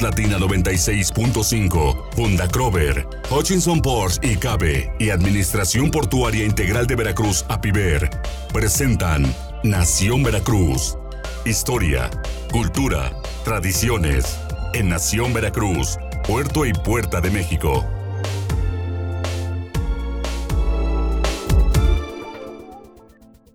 Latina 96.5, Funda Crover, Hutchinson Ports y Cabe y Administración Portuaria Integral de Veracruz, APIVER, presentan Nación Veracruz. Historia, cultura, tradiciones. En Nación Veracruz, Puerto y Puerta de México.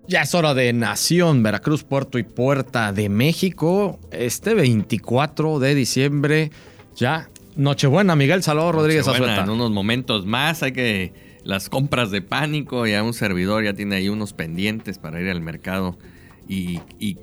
Ya es hora de Nación, Veracruz, Puerto y Puerta de México. Este 24 de diciembre, ya Nochebuena, Miguel Salvador Rodríguez Azueta. En unos momentos más hay que las compras de pánico, ya un servidor ya tiene ahí unos pendientes para ir al mercado. Y,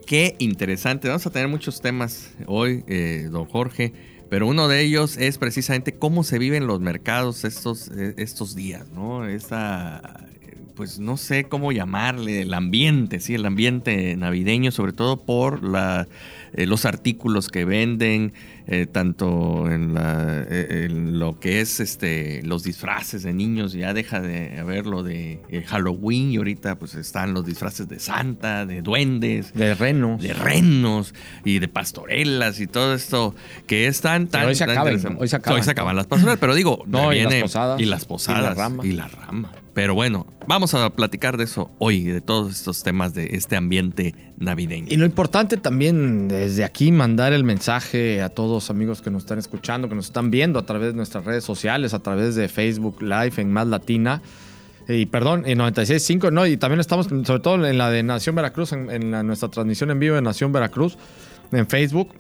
qué interesante, vamos a tener muchos temas hoy, eh, don Jorge, pero uno de ellos es precisamente cómo se viven los mercados estos, eh, estos días, ¿no? Esta pues no sé cómo llamarle, el ambiente, sí, el ambiente navideño, sobre todo por la, eh, los artículos que venden, eh, tanto en, la, eh, lo que es este, los disfraces de niños, ya deja de haber lo de Halloween y ahorita pues están los disfraces de Santa, de duendes, de renos, de renos y de pastorelas y todo esto que están tan... hoy, se acaban, hoy, se acaban, las pastorelas, pero digo, no, y las posadas. Y las posadas. Y la rama. Y la rama. Pero bueno, vamos a platicar de eso hoy, de todos estos temas de este ambiente navideño. Y lo importante también desde aquí mandar el mensaje a todos amigos que nos están escuchando, que nos están viendo a través de nuestras redes sociales, a través de Facebook Live en Más Latina. Y perdón, en 96.5, no, y también estamos, sobre todo en la de Nación Veracruz, en, nuestra transmisión en vivo de Nación Veracruz, en Facebook,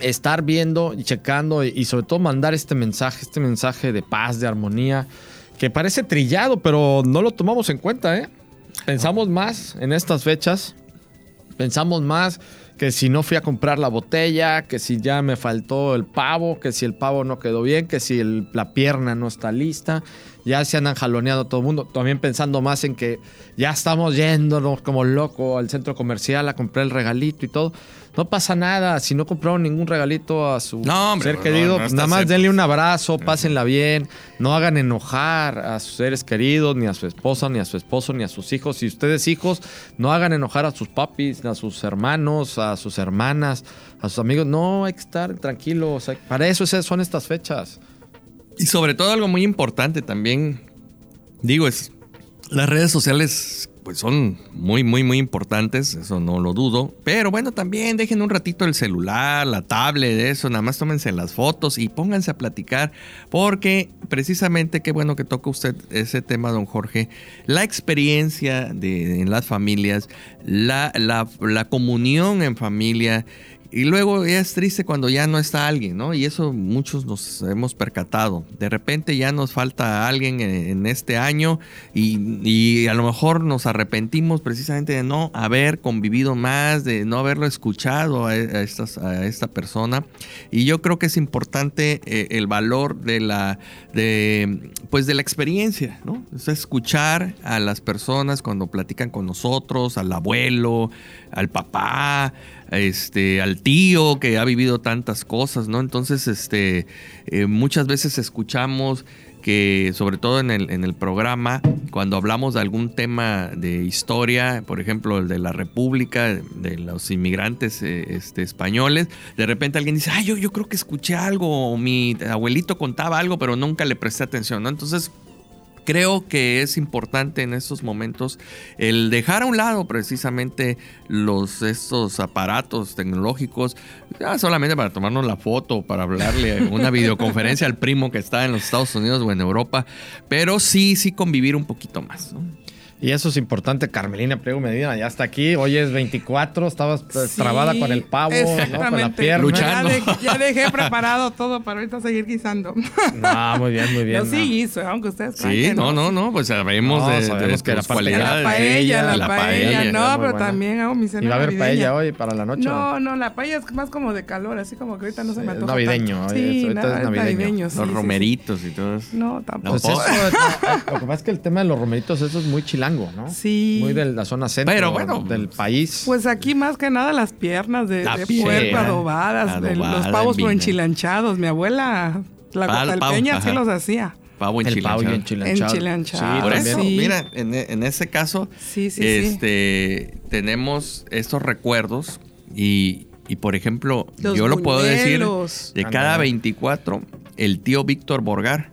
estar viendo y checando y sobre todo mandar este mensaje, este mensaje de paz, de armonía, que parece trillado, pero no lo tomamos en cuenta, ¿eh? Pensamos más en estas fechas, pensamos más que si no fui a comprar la botella, que si ya me faltó el pavo, que si el pavo no quedó bien, que si la pierna no está lista, ya se andan jaloneando todo el mundo. También pensando más en que ya estamos yéndonos como loco al centro comercial a comprar el regalito y todo. No pasa nada. Si no compraron ningún regalito a su ser querido, nada más denle un abrazo, pásenla bien. No hagan enojar a sus seres queridos, ni a su esposa, ni a su esposo, ni a sus hijos. Si ustedes hijos, no hagan enojar a sus papis, a sus hermanos, a sus hermanas, a sus amigos. No, hay que estar tranquilos. Para eso son estas fechas. Y sobre todo algo muy importante también, digo, es las redes sociales pues son muy, muy, muy importantes, eso no lo dudo. Pero bueno, también dejen un ratito el celular, la tablet, eso, nada más tómense las fotos y pónganse a platicar, porque precisamente qué bueno que toca usted ese tema, don Jorge, la experiencia de, en las familias, la, la, la comunión en familia y luego es triste cuando ya no está alguien, ¿no? Y eso muchos nos hemos percatado. De repente ya nos falta alguien en, este año y, a lo mejor nos arrepentimos precisamente de no haber convivido más, de no haberlo escuchado a, a esta persona. Y yo creo que es importante eh, el valor de la, pues de la experiencia, ¿no? Es escuchar a las personas cuando platican con nosotros, al abuelo, al papá, este, al tío que ha vivido tantas cosas, ¿no? Entonces, este, eh, muchas veces escuchamos que, sobre todo en el, en el programa, cuando hablamos de algún tema de historia, por ejemplo, el de la República, de los inmigrantes eh, este, españoles, de repente alguien dice, ay, yo, yo creo que escuché algo, o mi abuelito contaba algo, pero nunca le presté atención, ¿no? Entonces, creo que es importante en estos momentos el dejar a un lado precisamente los estos aparatos tecnológicos ya solamente para tomarnos la foto para hablarle una videoconferencia al primo que está en los Estados Unidos o en Europa pero sí sí convivir un poquito más ¿no? Y eso es importante. Carmelina Priego Medina ya está aquí. Hoy es 24, estabas trabada con el pavo, ¿no? con la pierna. Luchando. Ya, dejé preparado todo para ahorita seguir guisando. No, muy bien, muy bien. Yo sí guiso, aunque ustedes Sí, no, no, no, pues sabemos de, sabemos que la paella, la paella, no, pero también hago mi cena ¿Y va a haber paella hoy para la noche? No, no, la paella es más como de calor, así como que ahorita no se me antoja. navideño, sí, es navideño. los romeritos y todo eso. No, tampoco. Pues eso, lo que pasa es que el tema de los romeritos, eso es muy chilango. ¿no? Sí. Muy de la zona centro del país. Pues aquí más que nada las piernas de, puerco adobadas, los pavos enchilanchados. Mi abuela, la catalpeña, sí los hacía. Pavo enchilanchado. El enchilanchado. enchilanchado. por eso, mira, en, ese caso, este, tenemos estos recuerdos y, Y por ejemplo, yo lo puedo decir, de cada 24, el tío Víctor Borgar,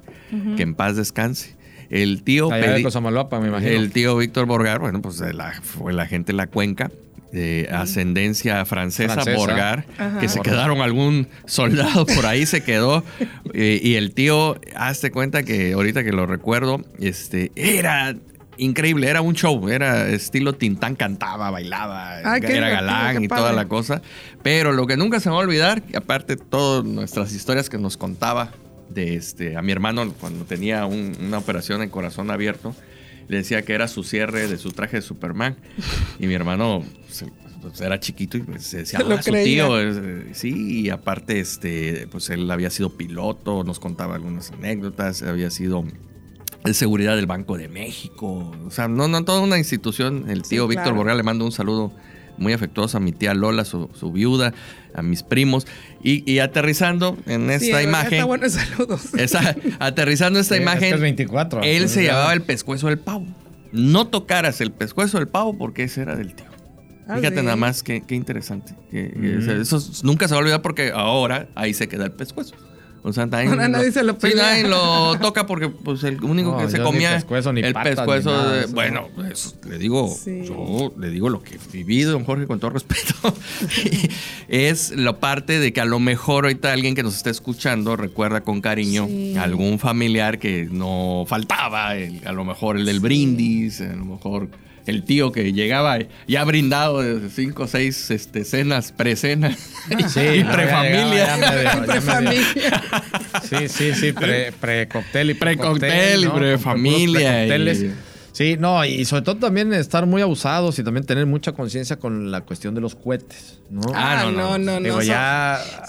que en paz descanse. El tío... El tío Víctor Borgar, bueno, pues fue la gente de la cuenca de ascendencia francesa, Borgar, que se quedaron algún soldado por ahí se quedó. Eh, y el tío, hazte cuenta que ahorita que lo recuerdo, este era increíble, era un show, era estilo Tintán, cantaba, bailaba, era galán y toda la cosa. Pero lo que nunca se me va a olvidar, aparte todas nuestras historias que nos contaba de este, a mi hermano cuando tenía una operación en corazón abierto, le decía que era su cierre de su traje de Superman. Y mi hermano pues, era chiquito y pues, se decía, ah, su tío. Sí, y aparte, este, pues él había sido piloto, nos contaba algunas anécdotas, había sido de seguridad del Banco de México. O sea, no, no, toda una institución. El tío Víctor Borreal le mando un saludo muy afectuoso a mi tía Lola, su, viuda, a mis primos. Y, aterrizando en esta imagen. Está bueno, saludos. aterrizando esta imagen. 24, él se llamaba el pescuezo del pavo. No tocaras el pescuezo del pavo porque ese era del tío. Ah, Fíjate nada más qué, interesante. eso nunca se va a olvidar porque ahora ahí se queda el pescuezo. O sea, nadie, nadie se lo sí, nadie lo toca porque pues el único que se comía pescuezo, ni el pescuezo de, bueno, pues, le digo, yo le digo lo que he vivido, don Jorge, con todo respeto, es la parte de que a lo mejor ahorita alguien que nos esté escuchando recuerda con cariño algún familiar que no faltaba, a lo mejor el del brindis, a lo mejor el tío que llegaba ya brindado de cinco o seis este, cenas, precenas sí, y prefamilia. Sí, sí, sí, pre-cóctel y pre-cóctel y prefamilia. Sí, no, y sobre todo también estar muy abusados y también tener mucha conciencia con la cuestión de los cohetes, ¿no? Ah, ah no, no, no.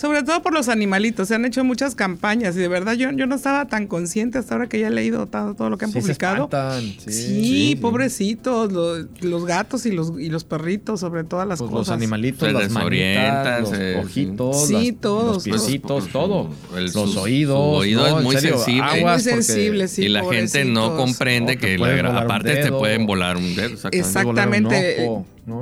Sobre todo por los animalitos, se han hecho muchas campañas y de verdad yo, yo no estaba tan consciente hasta ahora que ya he leído todo, lo que han publicado. sí, pobrecitos, los, gatos y los, y los perritos, sobre todas las pues cosas. Los animalitos, las manitas, los eh, ojitos, sí, todos, los piecitos, todo. los oídos. oído es muy sensible. muy sensible, sí. Y la gente no comprende que, la, te pueden volar un dedo. Exactamente.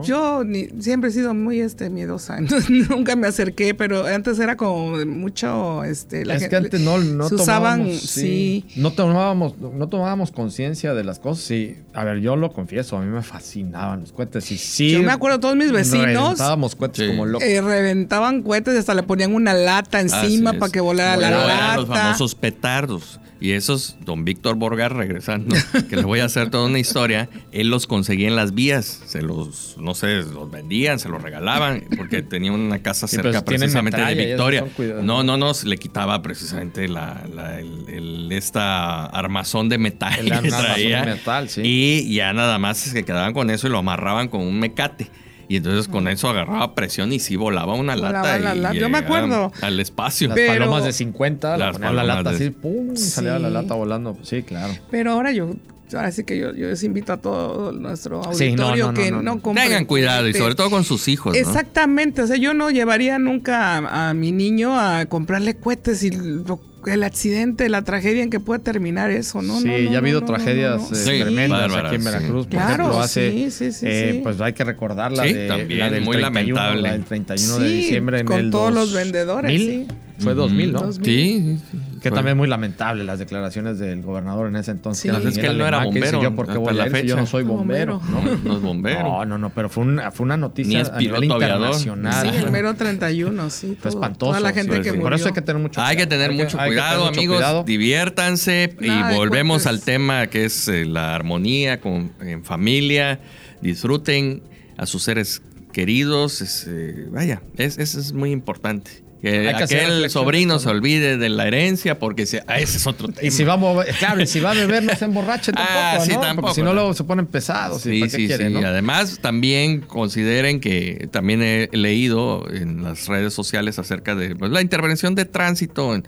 Yo siempre he sido muy este, miedosa, nunca me acerqué, pero antes era como mucho... Este, la es que antes no, no tomábamos, sí, No tomábamos, no tomábamos conciencia de las cosas. Sí, a ver, yo lo confieso, a mí me fascinaban los cohetes. Y sí, yo me acuerdo, todos mis vecinos... Reventábamos cohetes como locos. Eh, reventaban cohetes y hasta le ponían una lata encima para que volara la lata. Los famosos petardos. Y esos, don Víctor Borgar, regresando, que les voy a hacer toda una historia, él los conseguía en las vías, se los, no sé, los vendían, se los regalaban, porque tenía una casa cerca precisamente de Victoria. No, no, no, le quitaba precisamente la, el, esta armazón de metal que traía. metal, sí. Y ya nada más se quedaban con eso y lo amarraban con un mecate. Y entonces con eso agarraba presión y sí volaba una lata. y Yo me acuerdo. Al espacio. Las palomas de 50, la, la lata así, pum, salía la lata volando. Sí, claro. Pero ahora yo ahora sí que yo, yo les invito a todo nuestro auditorio que no, Tengan cuidado y sobre todo con sus hijos. Exactamente, o sea, yo no llevaría nunca a, a, mi niño a comprarle cohetes y lo el accidente, la tragedia en que puede terminar eso, ¿no? Sí, ya ha habido tragedias eh, tremendas aquí en Veracruz. Por claro, ejemplo, hace, sí, sí, eh, pues hay que recordar la, de, también, la del muy 31, lamentable. el 31 de diciembre en con el todos los vendedores, sí. Fue 2000, ¿no? Sí. Que también muy lamentable las declaraciones del gobernador en ese entonces. Sí. Que es que él no era bombero. Yo, porque voy la fecha. yo no soy bombero. No, no es bombero. No, no, no, pero fue una, fue una noticia a nivel internacional. Sí, el mero 31, sí. Fue espantoso. Toda la gente que murió. Por eso hay que tener mucho cuidado. Hay que tener mucho cuidado, amigos. Diviértanse y volvemos al tema que es eh, la armonía con, en familia. Disfruten a sus seres queridos. Eh, vaya, es, eso es muy importante. Que aquel sobrino se olvide de la herencia porque ese es otro tema. Y si va a claro, y si va a beber no se emborrache ah, tampoco, ¿no? Tampoco, porque si no luego se ponen pesados. Sí, sí, sí. Además también consideren que también he leído en las redes sociales acerca de pues, la intervención de tránsito,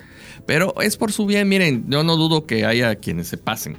pero es por su bien. Miren, yo no dudo que haya quienes se pasen,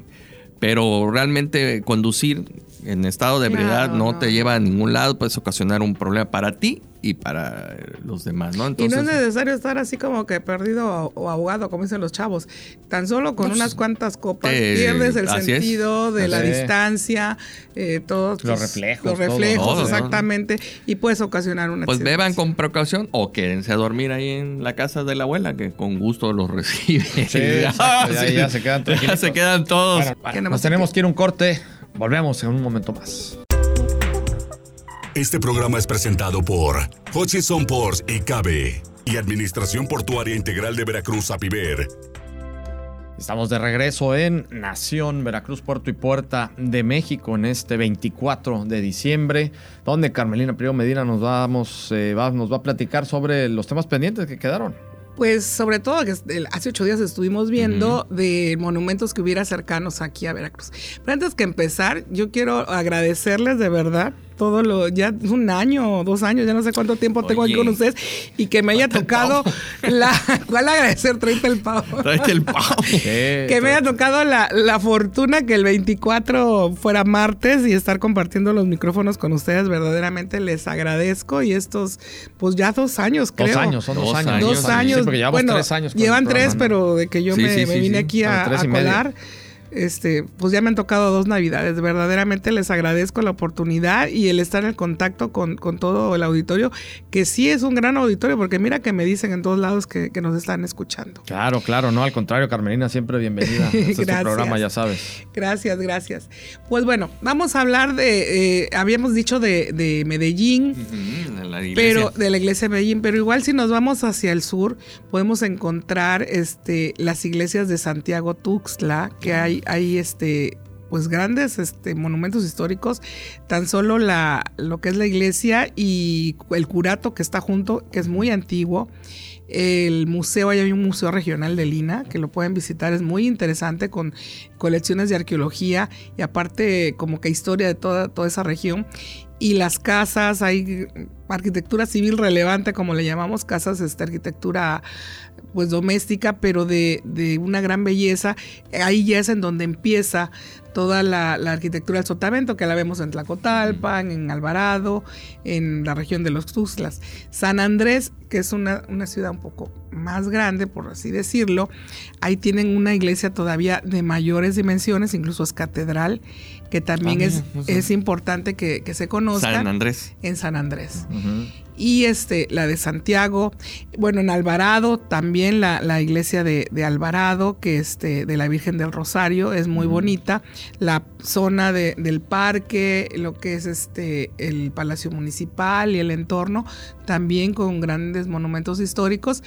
pero realmente conducir en estado de ebriedad no, te lleva a ningún lado, puedes ocasionar un problema para ti y para los demás, ¿no? y no es necesario estar así como que perdido o ahogado, como dicen los chavos. Tan solo con unas cuantas copas pierdes el sentido de la distancia, eh, todos los reflejos. Los reflejos, exactamente, y puedes ocasionar una Pues beban con precaución o quédense a dormir ahí en la casa de la abuela, que con gusto los recibe. Sí, ya, se quedan Ya se quedan todos. nos tenemos que ir un corte. Volvemos en un momento más. Este programa es presentado por Hutchison Ports y Cabe y Administración Portuaria Integral de Veracruz, APIVER. Estamos de regreso en Nación, Veracruz, Puerto y Puerta de México en este 24 de diciembre, donde Carmelina Primo Medina nos, vamos, eh, nos va a platicar sobre los temas pendientes que quedaron. Pues sobre todo que hace ocho días estuvimos viendo de monumentos que hubiera cercanos aquí a Veracruz. Pero antes que empezar, yo quiero agradecerles de verdad todo lo, ya un año dos años, ya no sé cuánto tiempo tengo aquí con ustedes, y que me haya tocado la, ¿cuál agradecer? Tráete el pavo. Tráete el pavo. que me haya tocado la, la, fortuna que el 24 fuera martes y estar compartiendo los micrófonos con ustedes, verdaderamente les agradezco y estos, pues ya dos años creo. Dos años, son dos, años. Dos años. bueno, tres años. Llevan tres, pero de que yo me, vine aquí a, a colar este, pues ya me han tocado dos navidades. Verdaderamente les agradezco la oportunidad y el estar en contacto con, todo el auditorio, que sí es un gran auditorio, porque mira que me dicen en todos lados que, nos están escuchando. Claro, claro, no, al contrario, Carmelina, siempre bienvenida a este programa, ya sabes. Gracias, gracias. Pues bueno, vamos a hablar de, eh, habíamos dicho de, Medellín, pero de la iglesia de Medellín, pero igual si nos vamos hacia el sur, podemos encontrar este, las iglesias de Santiago Tuxtla, que hay hay, este pues grandes este, monumentos históricos, tan solo la, lo que es la iglesia y el curato que está junto, que es muy antiguo. El museo, hay un museo regional de Lina que lo pueden visitar, es muy interesante con colecciones de arqueología y aparte como que historia de toda, toda esa región. Y las casas, hay arquitectura civil relevante, como le llamamos, casas, esta arquitectura pues doméstica, pero de, de, una gran belleza. Ahí ya es en donde empieza toda la, arquitectura del sotavento, que la vemos en Tlacotalpan, en Alvarado, en la región de los Tuzlas. San Andrés, que es una, una, ciudad un poco más grande, por así decirlo, ahí tienen una iglesia todavía de mayores dimensiones, incluso es catedral, que también ah, es, es importante que, se conozca. San Andrés. En San Andrés y este, la de Santiago. Bueno, en Alvarado también la, la iglesia de, de, Alvarado, que este, de la Virgen del Rosario, es muy bonita. La zona de, del parque, lo que es este, el Palacio Municipal y el entorno, también con grandes monumentos históricos.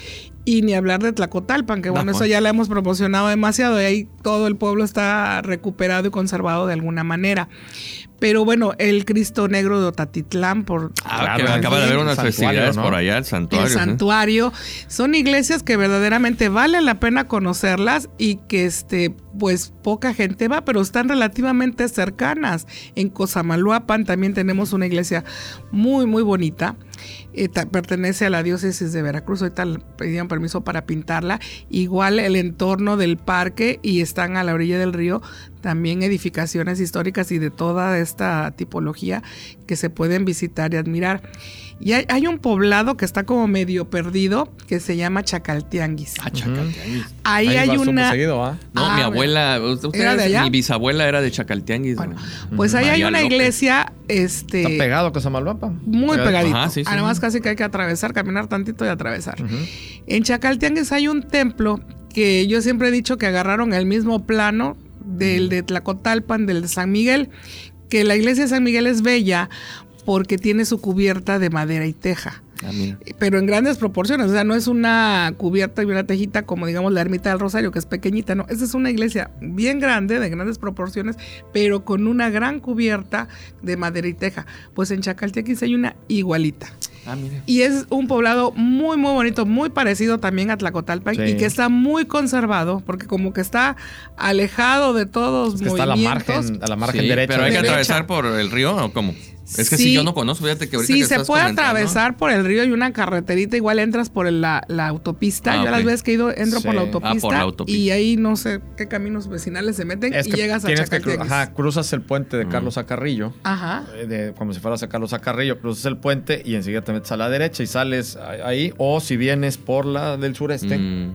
Y ni hablar de Tlacotalpan, que bueno, eso ya la hemos proporcionado demasiado y ahí todo el pueblo está recuperado y conservado de alguna manera. Pero bueno, el Cristo Negro de Otatitlán, por. Ah, acaba de haber unas festividades por allá, el santuario. El santuario. Son iglesias que verdaderamente vale la pena conocerlas y que, este, pues, poca gente va, pero están relativamente cercanas. En Cozamaluapan también tenemos una iglesia muy, muy bonita. Eh, pertenece a la diócesis de Veracruz. Ahorita pedían permiso para pintarla. Igual el entorno del parque y están a la orilla del río también edificaciones históricas y de toda esta tipología que se pueden visitar y admirar. Y hay, un poblado que está como medio perdido que se llama Chacaltianguis. Ah, Chacaltianguis. Ahí, hay una. ¿ah? No, mi ah, abuela, mi bisabuela era de Chacaltianguis. pues ahí hay una iglesia. Este, está pegado a Samalvapa. Muy pegadito. Además, casi que hay que atravesar, caminar tantito y atravesar. En Chacaltianguis hay un templo que yo siempre he dicho que agarraron el mismo plano del de Tlacotalpan, del de San Miguel, que la iglesia de San Miguel es bella porque tiene su cubierta de madera y teja. Ah, pero en grandes proporciones, o sea, no es una cubierta y una tejita como digamos la ermita del Rosario, que es pequeñita, no, esta es una iglesia bien grande, de grandes proporciones, pero con una gran cubierta de madera y teja. Pues en Chacaltequis hay una igualita. Ah, y es un poblado muy, muy bonito, muy parecido también a Tlacotalpan y que está muy conservado, porque como que está alejado de todos es que Está a la margen, a la margen derecha. Pero hay que atravesar por el río o cómo? Es que si yo no conozco, fíjate que ahorita Sí, se puede atravesar por el río y una carreterita, igual entras por la, autopista. Ah, yo las veces que he ido, entro por, la autopista, y ahí no sé qué caminos vecinales se meten y llegas a ajá, cruzas el puente de Carlos Acarrillo. Ajá. Eh, como si fueras a Carlos Acarrillo, cruzas el puente y enseguida te metes a la derecha y sales ahí. O si vienes por la del sureste, mm.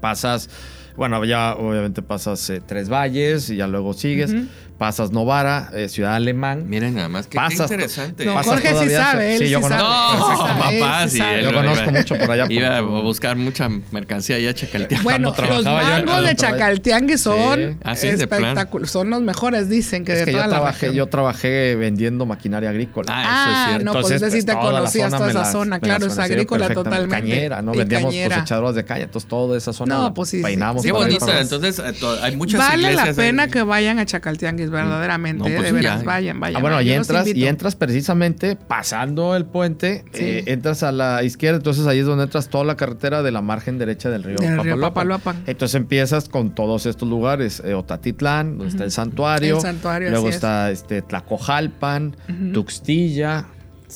pasas bueno, ya obviamente pasas eh, Tres Valles y ya luego sigues pasas Novara, eh, Ciudad Alemán. Miren nada más, que pasas, qué interesante. No, Jorge sí sabe, él sí, yo conozco, No, papá, sí. yo conozco mucho por allá. Iba a buscar mucha mercancía allá a Chacaltianguis. Bueno, los mangos de Chacaltianguis son espectaculares. Son los mejores, dicen, que de toda yo trabajé, Yo trabajé vendiendo maquinaria agrícola. Ah, eso es cierto. no, pues entonces sí te conocías toda esa zona. Claro, es agrícola totalmente. Cañera, ¿no? Vendíamos cosechadoras de caña. Entonces, toda esa zona no, pues sí, peinamos. Qué bonito. Entonces, hay muchas Vale la pena que vayan a Chacaltianguis verdaderamente. Pues de veras, vayan, vayan. Ah, bueno, y entras, y entras precisamente pasando el puente, eh, entras a la izquierda, entonces ahí es donde entras toda la carretera de la margen derecha del río, Papaloapan. Entonces empiezas con todos estos lugares, eh, Otatitlán, donde está el santuario, el santuario luego está este Tlacojalpan, Tuxtilla,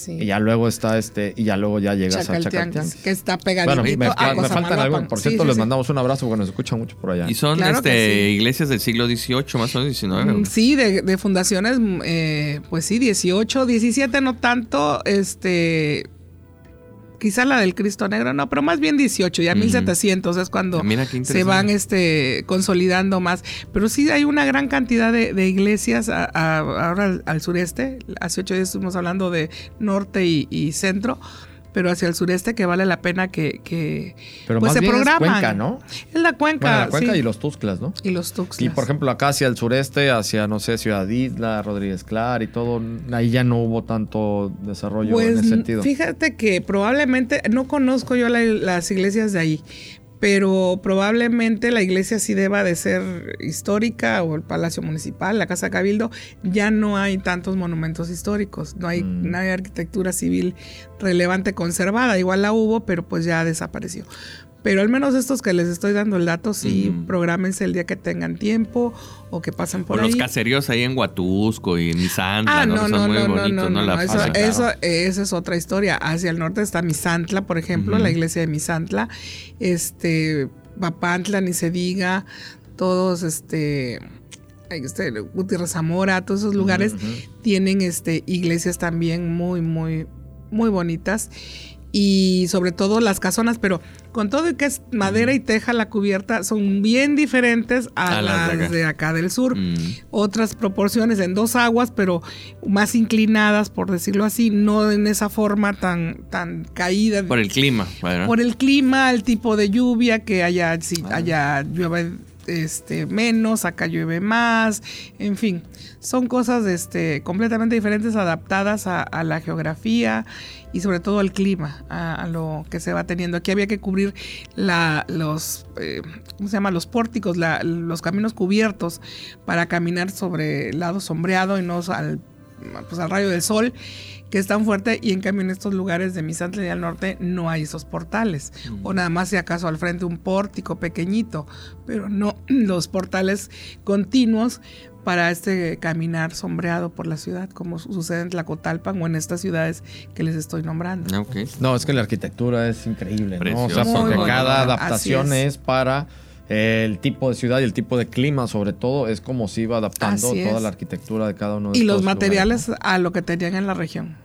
y ya luego está este, y ya luego ya llegas a Chacaltianguis. Que está pegadito bueno, me, faltan algo. Por cierto, les mandamos un abrazo porque nos escuchan mucho por allá. Y son este, iglesias del siglo XVIII, más o menos XIX. Mm, sí, de, de fundaciones, eh, pues sí, 18, 17 no tanto, este quizá la del Cristo Negro, no, pero más bien 18, ya 1700 es cuando se van este, consolidando más. Pero sí hay una gran cantidad de, iglesias ahora al, sureste, hace ocho días estuvimos hablando de norte y centro pero hacia el sureste que vale la pena que, que pero pues se programan. Es cuenca, ¿no? Es la cuenca. la cuenca y los Tuxtlas, ¿no? Y los Tuxtlas. Y por ejemplo, acá hacia el sureste, hacia, no sé, Ciudad Isla, Rodríguez Clar y todo, ahí ya no hubo tanto desarrollo en pues, ese sentido. Fíjate que probablemente, no conozco yo las iglesias de ahí, pero probablemente la iglesia sí deba de ser histórica o el Palacio Municipal, la Casa Cabildo, ya no hay tantos monumentos históricos, no hay, mm. no hay arquitectura civil relevante conservada, igual la hubo, pero pues ya desapareció. Pero al menos estos que les estoy dando el dato, sí, programense el día que tengan tiempo o que pasen por o los caseríos ahí en Huatusco y en Misantla, ah, ¿no? no, muy bonitos, ¿no? eso, eso, esa es otra historia. Hacia el norte está Misantla, por ejemplo, la iglesia de Misantla. Este, Papantla, ni se diga. Todos, este este, Gutiérrez Zamora, todos esos lugares tienen este, iglesias también muy, muy, muy bonitas y sobre todo las casonas, pero con todo que es madera y teja la cubierta son bien diferentes a, las de acá, del sur. Mm. Otras proporciones en dos aguas, pero más inclinadas, por decirlo así, no en esa forma tan, tan caída. Por el clima. Por el clima, el tipo de lluvia, que allá, si, ah. allá llueve este, menos, acá llueve más, en fin, son cosas este, completamente diferentes, adaptadas a, la geografía y sobre todo al clima, a, lo que se va teniendo. Aquí había que cubrir la, los, eh, ¿cómo se llama? Los pórticos, los caminos cubiertos para caminar sobre el lado sombreado y no al, pues, al rayo del sol que es tan fuerte y en cambio en estos lugares de Misantla y al norte no hay esos portales o nada más si acaso al frente un pórtico pequeñito, pero no los portales continuos para este caminar sombreado por la ciudad, como sucede en Tlacotalpan o en estas ciudades que les estoy nombrando. No, es que la arquitectura es increíble, ¿no? O sea, porque cada adaptación es. para el tipo de ciudad y el tipo de clima, sobre todo, es como se iba adaptando toda la arquitectura de cada uno de Y los materiales a lo que tenían en la región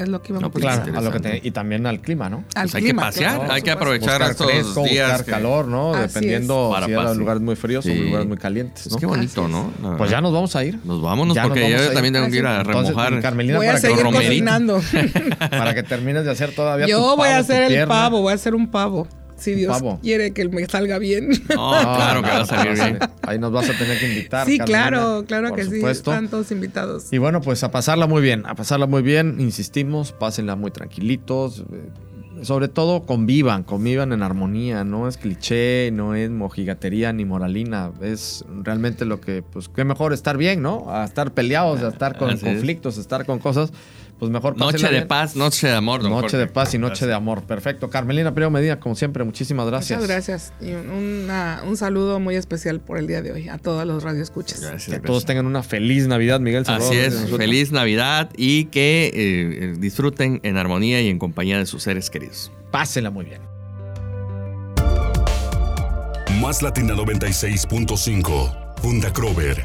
es lo que no, pues claro, a lo que y también al clima, ¿no? Al pues hay que pasear, hay que aprovechar estos fresco, días. Buscar calor, ¿no? Dependiendo si eran lugares muy fríos o lugares muy calientes. ¿no? Es que bonito, ¿no? pues ya nos vamos a ir. Nos vámonos porque yo también tengo que ir a remojar. Carmelina, voy a para seguir cocinando. para que termines de hacer todavía Yo voy a hacer el pavo, voy a hacer un pavo. Si Dios quiere que me salga bien. No, claro que va a salir bien. Ahí nos vas a tener que invitar. Sí, claro, claro que sí. Están todos invitados. Y bueno, pues a pasarla muy bien, a pasarla muy bien. Insistimos, pásenla muy tranquilitos. Eh, sobre todo convivan, convivan en armonía. No es cliché, no es mojigatería ni moralina. Es realmente lo que, pues, qué mejor estar bien, ¿no? A estar peleados, a estar con conflictos, a estar con cosas pues mejor Noche de paz, noche de amor. noche de paz y noche de amor. Perfecto. Carmelina Priego Medina, como siempre, muchísimas gracias. Muchas gracias. Y un saludo muy especial por el día de hoy a todos los radioescuchas. Gracias, que todos tengan una feliz Navidad, Miguel Así es, feliz Navidad y que eh, eh, disfruten en armonía y en compañía de sus seres queridos. Pásenla muy bien. Más Latina 96.5, Funda Crover,